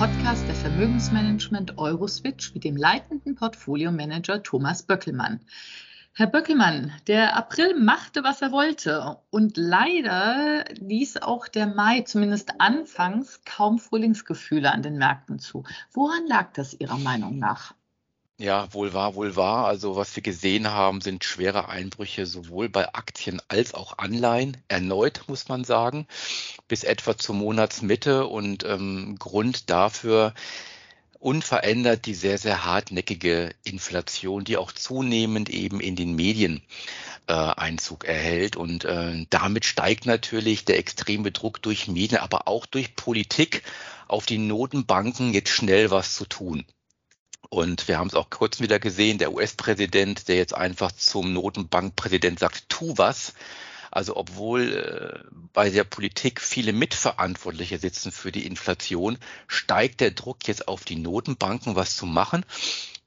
Podcast der Vermögensmanagement Euroswitch mit dem leitenden Portfoliomanager Thomas Böckelmann. Herr Böckelmann, der April machte, was er wollte. Und leider ließ auch der Mai zumindest anfangs kaum Frühlingsgefühle an den Märkten zu. Woran lag das Ihrer Meinung nach? Ja, wohl wahr, wohl wahr. Also was wir gesehen haben, sind schwere Einbrüche sowohl bei Aktien als auch Anleihen. Erneut muss man sagen, bis etwa zur Monatsmitte. Und ähm, Grund dafür unverändert die sehr, sehr hartnäckige Inflation, die auch zunehmend eben in den Medien äh, Einzug erhält. Und äh, damit steigt natürlich der extreme Druck durch Medien, aber auch durch Politik auf die Notenbanken jetzt schnell was zu tun. Und wir haben es auch kurz wieder gesehen, der US-Präsident, der jetzt einfach zum Notenbankpräsident sagt, tu was. Also obwohl äh, bei der Politik viele Mitverantwortliche sitzen für die Inflation, steigt der Druck jetzt auf die Notenbanken, was zu machen.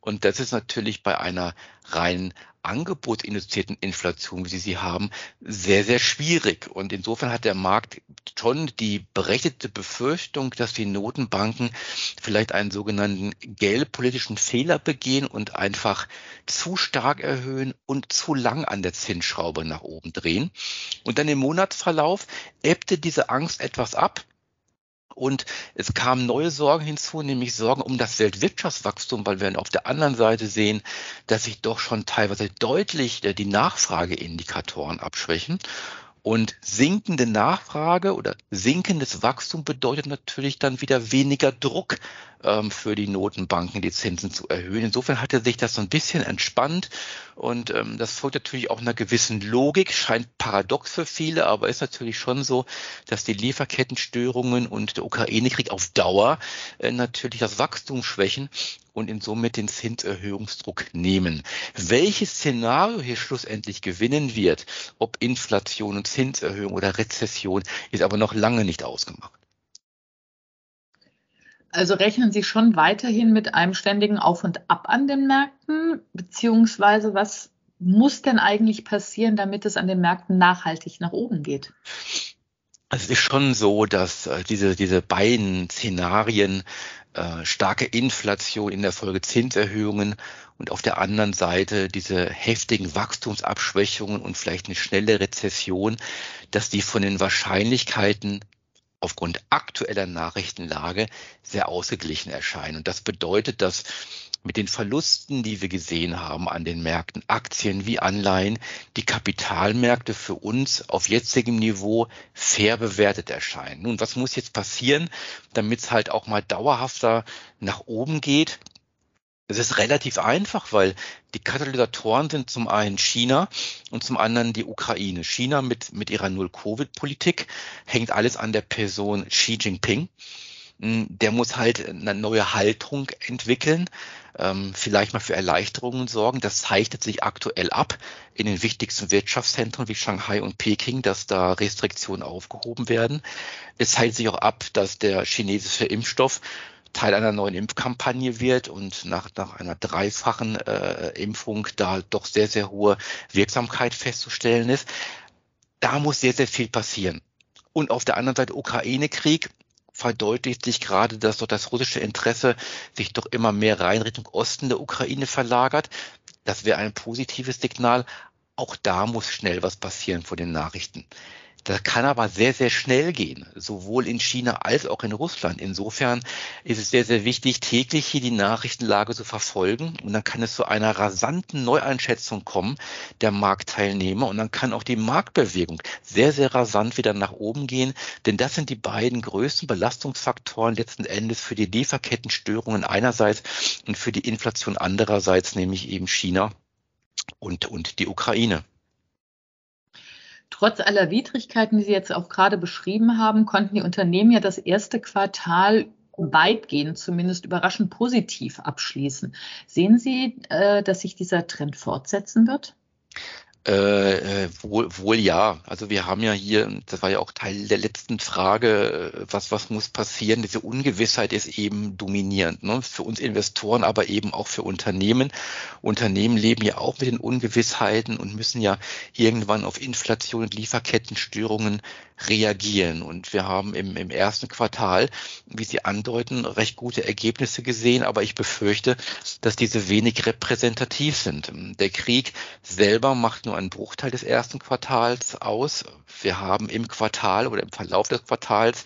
Und das ist natürlich bei einer rein angebotsinduzierten Inflation, wie Sie sie haben, sehr, sehr schwierig. Und insofern hat der Markt schon die berechtigte Befürchtung, dass die Notenbanken vielleicht einen sogenannten geldpolitischen Fehler begehen und einfach zu stark erhöhen und zu lang an der Zinsschraube nach oben drehen. Und dann im Monatsverlauf ebbte diese Angst etwas ab. Und es kamen neue Sorgen hinzu, nämlich Sorgen um das Weltwirtschaftswachstum, weil wir auf der anderen Seite sehen, dass sich doch schon teilweise deutlich äh, die Nachfrageindikatoren abschwächen. Und sinkende Nachfrage oder sinkendes Wachstum bedeutet natürlich dann wieder weniger Druck ähm, für die Notenbanken, die Zinsen zu erhöhen. Insofern hatte sich das so ein bisschen entspannt und ähm, das folgt natürlich auch einer gewissen Logik, scheint paradox für viele, aber ist natürlich schon so, dass die Lieferkettenstörungen und der Ukraine-Krieg auf Dauer äh, natürlich das Wachstum schwächen und in somit den Zinserhöhungsdruck nehmen. Welches Szenario hier schlussendlich gewinnen wird, ob Inflation und Zinserhöhung oder Rezession, ist aber noch lange nicht ausgemacht. Also rechnen Sie schon weiterhin mit einem ständigen Auf und Ab an den Märkten, beziehungsweise was muss denn eigentlich passieren, damit es an den Märkten nachhaltig nach oben geht? Also es ist schon so, dass äh, diese, diese beiden Szenarien äh, starke Inflation in der Folge Zinserhöhungen und auf der anderen Seite diese heftigen Wachstumsabschwächungen und vielleicht eine schnelle Rezession, dass die von den Wahrscheinlichkeiten aufgrund aktueller Nachrichtenlage sehr ausgeglichen erscheinen. Und das bedeutet, dass mit den Verlusten, die wir gesehen haben an den Märkten, Aktien wie Anleihen, die Kapitalmärkte für uns auf jetzigem Niveau fair bewertet erscheinen. Nun, was muss jetzt passieren, damit es halt auch mal dauerhafter nach oben geht? Es ist relativ einfach, weil die Katalysatoren sind zum einen China und zum anderen die Ukraine. China mit, mit ihrer Null-Covid-Politik hängt alles an der Person Xi Jinping. Der muss halt eine neue Haltung entwickeln, ähm, vielleicht mal für Erleichterungen sorgen. Das zeichnet sich aktuell ab in den wichtigsten Wirtschaftszentren wie Shanghai und Peking, dass da Restriktionen aufgehoben werden. Es zeichnet sich auch ab, dass der chinesische Impfstoff Teil einer neuen Impfkampagne wird und nach, nach einer dreifachen äh, Impfung da doch sehr, sehr hohe Wirksamkeit festzustellen ist. Da muss sehr, sehr viel passieren. Und auf der anderen Seite Ukraine-Krieg verdeutlicht sich gerade, dass dort das russische Interesse sich doch immer mehr rein Richtung Osten der Ukraine verlagert. Das wäre ein positives Signal. Auch da muss schnell was passieren vor den Nachrichten. Das kann aber sehr, sehr schnell gehen, sowohl in China als auch in Russland. Insofern ist es sehr, sehr wichtig, täglich hier die Nachrichtenlage zu verfolgen. Und dann kann es zu einer rasanten Neueinschätzung kommen der Marktteilnehmer. Und dann kann auch die Marktbewegung sehr, sehr rasant wieder nach oben gehen. Denn das sind die beiden größten Belastungsfaktoren letzten Endes für die Lieferkettenstörungen einerseits und für die Inflation andererseits, nämlich eben China und, und die Ukraine. Trotz aller Widrigkeiten, die Sie jetzt auch gerade beschrieben haben, konnten die Unternehmen ja das erste Quartal weitgehend zumindest überraschend positiv abschließen. Sehen Sie, äh, dass sich dieser Trend fortsetzen wird? Äh, äh, wohl, wohl ja. Also wir haben ja hier, das war ja auch Teil der letzten Frage, äh, was, was muss passieren? Diese Ungewissheit ist eben dominierend. Ne? Für uns Investoren, aber eben auch für Unternehmen. Unternehmen leben ja auch mit den Ungewissheiten und müssen ja irgendwann auf Inflation und Lieferkettenstörungen reagieren. Und wir haben im, im ersten Quartal, wie Sie andeuten, recht gute Ergebnisse gesehen, aber ich befürchte, dass diese wenig repräsentativ sind. Der Krieg selber macht nur nur einen Bruchteil des ersten Quartals aus. Wir haben im Quartal oder im Verlauf des Quartals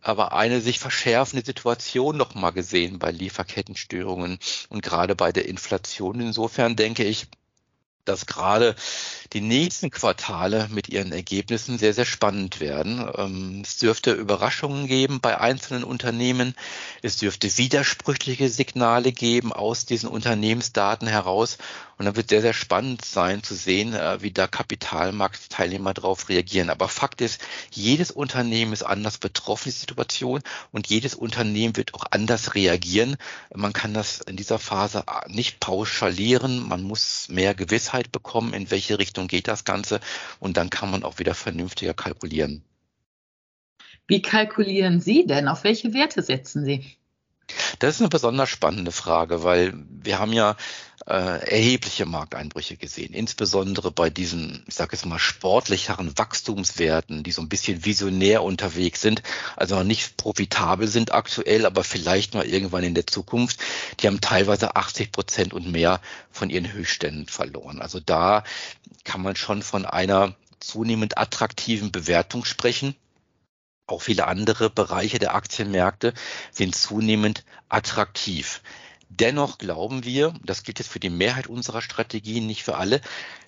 aber eine sich verschärfende Situation nochmal gesehen bei Lieferkettenstörungen und gerade bei der Inflation. Insofern denke ich, dass gerade die nächsten Quartale mit ihren Ergebnissen sehr, sehr spannend werden. Ähm, es dürfte Überraschungen geben bei einzelnen Unternehmen. Es dürfte widersprüchliche Signale geben aus diesen Unternehmensdaten heraus. Und dann wird sehr, sehr spannend sein zu sehen, äh, wie da Kapitalmarktteilnehmer darauf reagieren. Aber Fakt ist, jedes Unternehmen ist anders betroffen, die Situation, und jedes Unternehmen wird auch anders reagieren. Man kann das in dieser Phase nicht pauschalieren. Man muss mehr Gewissheit bekommen, in welche Richtung geht das Ganze. Und dann kann man auch wieder vernünftiger kalkulieren. Wie kalkulieren Sie denn? Auf welche Werte setzen Sie? Das ist eine besonders spannende Frage, weil wir haben ja erhebliche Markteinbrüche gesehen, insbesondere bei diesen, ich sage jetzt mal, sportlicheren Wachstumswerten, die so ein bisschen visionär unterwegs sind, also noch nicht profitabel sind aktuell, aber vielleicht mal irgendwann in der Zukunft. Die haben teilweise 80 Prozent und mehr von ihren Höchstständen verloren. Also da kann man schon von einer zunehmend attraktiven Bewertung sprechen. Auch viele andere Bereiche der Aktienmärkte sind zunehmend attraktiv. Dennoch glauben wir, das gilt jetzt für die Mehrheit unserer Strategien, nicht für alle,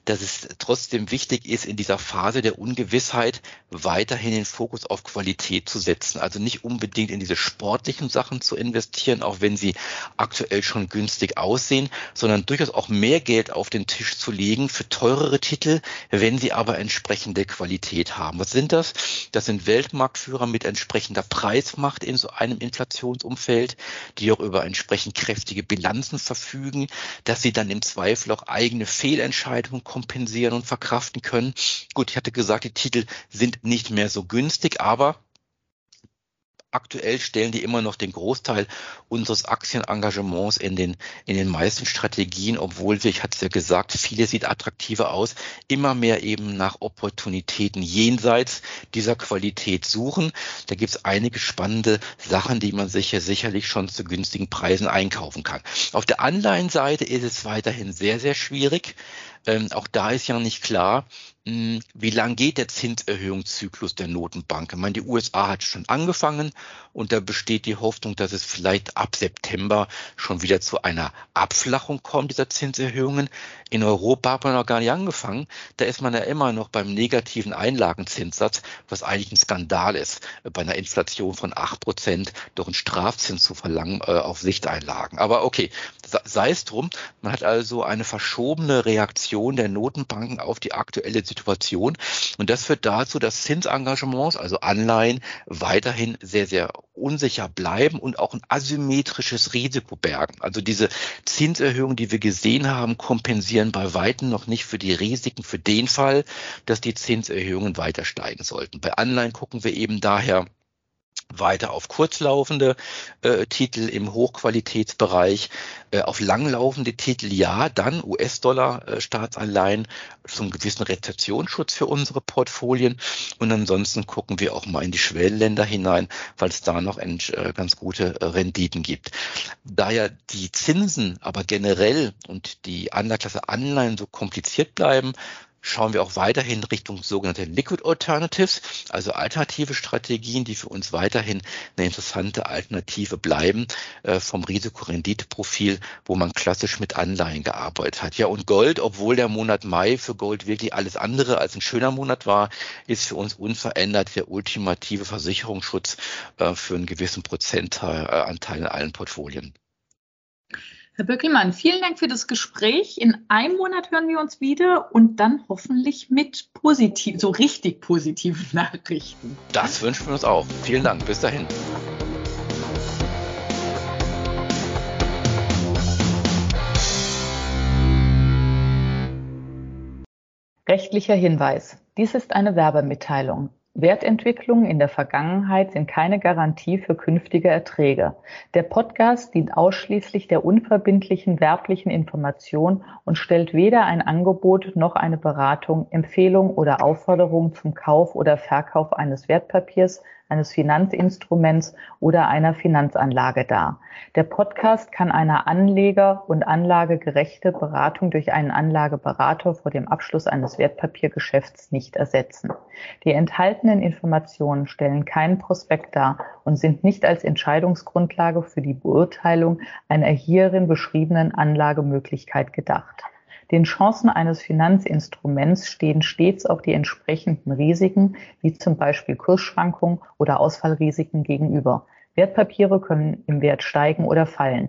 dass es trotzdem wichtig ist, in dieser Phase der Ungewissheit weiterhin den Fokus auf Qualität zu setzen. Also nicht unbedingt in diese sportlichen Sachen zu investieren, auch wenn sie aktuell schon günstig aussehen, sondern durchaus auch mehr Geld auf den Tisch zu legen für teurere Titel, wenn sie aber entsprechende Qualität haben. Was sind das? Das sind Weltmarktführer mit entsprechender Preismacht in so einem Inflationsumfeld, die auch über entsprechend kräftige Bilanzen verfügen, dass sie dann im Zweifel auch eigene Fehlentscheidungen kompensieren und verkraften können. Gut, ich hatte gesagt, die Titel sind nicht mehr so günstig, aber aktuell stellen die immer noch den Großteil unseres Aktienengagements in den, in den meisten Strategien, obwohl wir, ich hatte es ja gesagt, viele sieht attraktiver aus, immer mehr eben nach Opportunitäten jenseits dieser Qualität suchen. Da gibt es einige spannende Sachen, die man sicher sicherlich schon zu günstigen Preisen einkaufen kann. Auf der Anleihenseite ist es weiterhin sehr, sehr schwierig. Ähm, auch da ist ja nicht klar, hm, wie lang geht der Zinserhöhungszyklus der Notenbank? Ich meine, die USA hat schon angefangen und da besteht die Hoffnung, dass es vielleicht ab September schon wieder zu einer Abflachung kommt dieser Zinserhöhungen. In Europa hat man noch gar nicht angefangen. Da ist man ja immer noch beim negativen Einlagenzinssatz, was eigentlich ein Skandal ist, bei einer Inflation von acht Prozent durch einen Strafzins zu verlangen äh, auf Sichteinlagen. Aber okay, sei es drum. Man hat also eine verschobene Reaktion der Notenbanken auf die aktuelle Situation. Und das führt dazu, dass Zinsengagements, also Anleihen, weiterhin sehr, sehr unsicher bleiben und auch ein asymmetrisches Risiko bergen. Also diese Zinserhöhungen, die wir gesehen haben, kompensieren bei Weitem noch nicht für die Risiken für den Fall, dass die Zinserhöhungen weiter steigen sollten. Bei Anleihen gucken wir eben daher weiter auf kurzlaufende äh, Titel im Hochqualitätsbereich, äh, auf langlaufende Titel ja, dann US-Dollar-Staatsanleihen äh, zum gewissen Rezeptionsschutz für unsere Portfolien und ansonsten gucken wir auch mal in die Schwellenländer hinein, weil es da noch äh, ganz gute äh, Renditen gibt. Da ja die Zinsen aber generell und die Anlageklasse Anleihen so kompliziert bleiben, schauen wir auch weiterhin Richtung sogenannte Liquid Alternatives, also alternative Strategien, die für uns weiterhin eine interessante Alternative bleiben äh, vom Risikorenditeprofil, wo man klassisch mit Anleihen gearbeitet hat. Ja, und Gold, obwohl der Monat Mai für Gold wirklich alles andere als ein schöner Monat war, ist für uns unverändert der ultimative Versicherungsschutz äh, für einen gewissen Prozentanteil in allen Portfolien. Herr Böckelmann, vielen Dank für das Gespräch. In einem Monat hören wir uns wieder und dann hoffentlich mit positiv, so richtig positiven Nachrichten. Das wünschen wir uns auch. Vielen Dank. Bis dahin. Rechtlicher Hinweis. Dies ist eine Werbemitteilung. Wertentwicklungen in der Vergangenheit sind keine Garantie für künftige Erträge. Der Podcast dient ausschließlich der unverbindlichen werblichen Information und stellt weder ein Angebot noch eine Beratung, Empfehlung oder Aufforderung zum Kauf oder Verkauf eines Wertpapiers, eines Finanzinstruments oder einer Finanzanlage dar. Der Podcast kann eine Anleger- und anlagegerechte Beratung durch einen Anlageberater vor dem Abschluss eines Wertpapiergeschäfts nicht ersetzen. Die enthaltenen Informationen stellen keinen Prospekt dar und sind nicht als Entscheidungsgrundlage für die Beurteilung einer hierin beschriebenen Anlagemöglichkeit gedacht. Den Chancen eines Finanzinstruments stehen stets auch die entsprechenden Risiken, wie zum Beispiel Kursschwankungen oder Ausfallrisiken gegenüber. Wertpapiere können im Wert steigen oder fallen.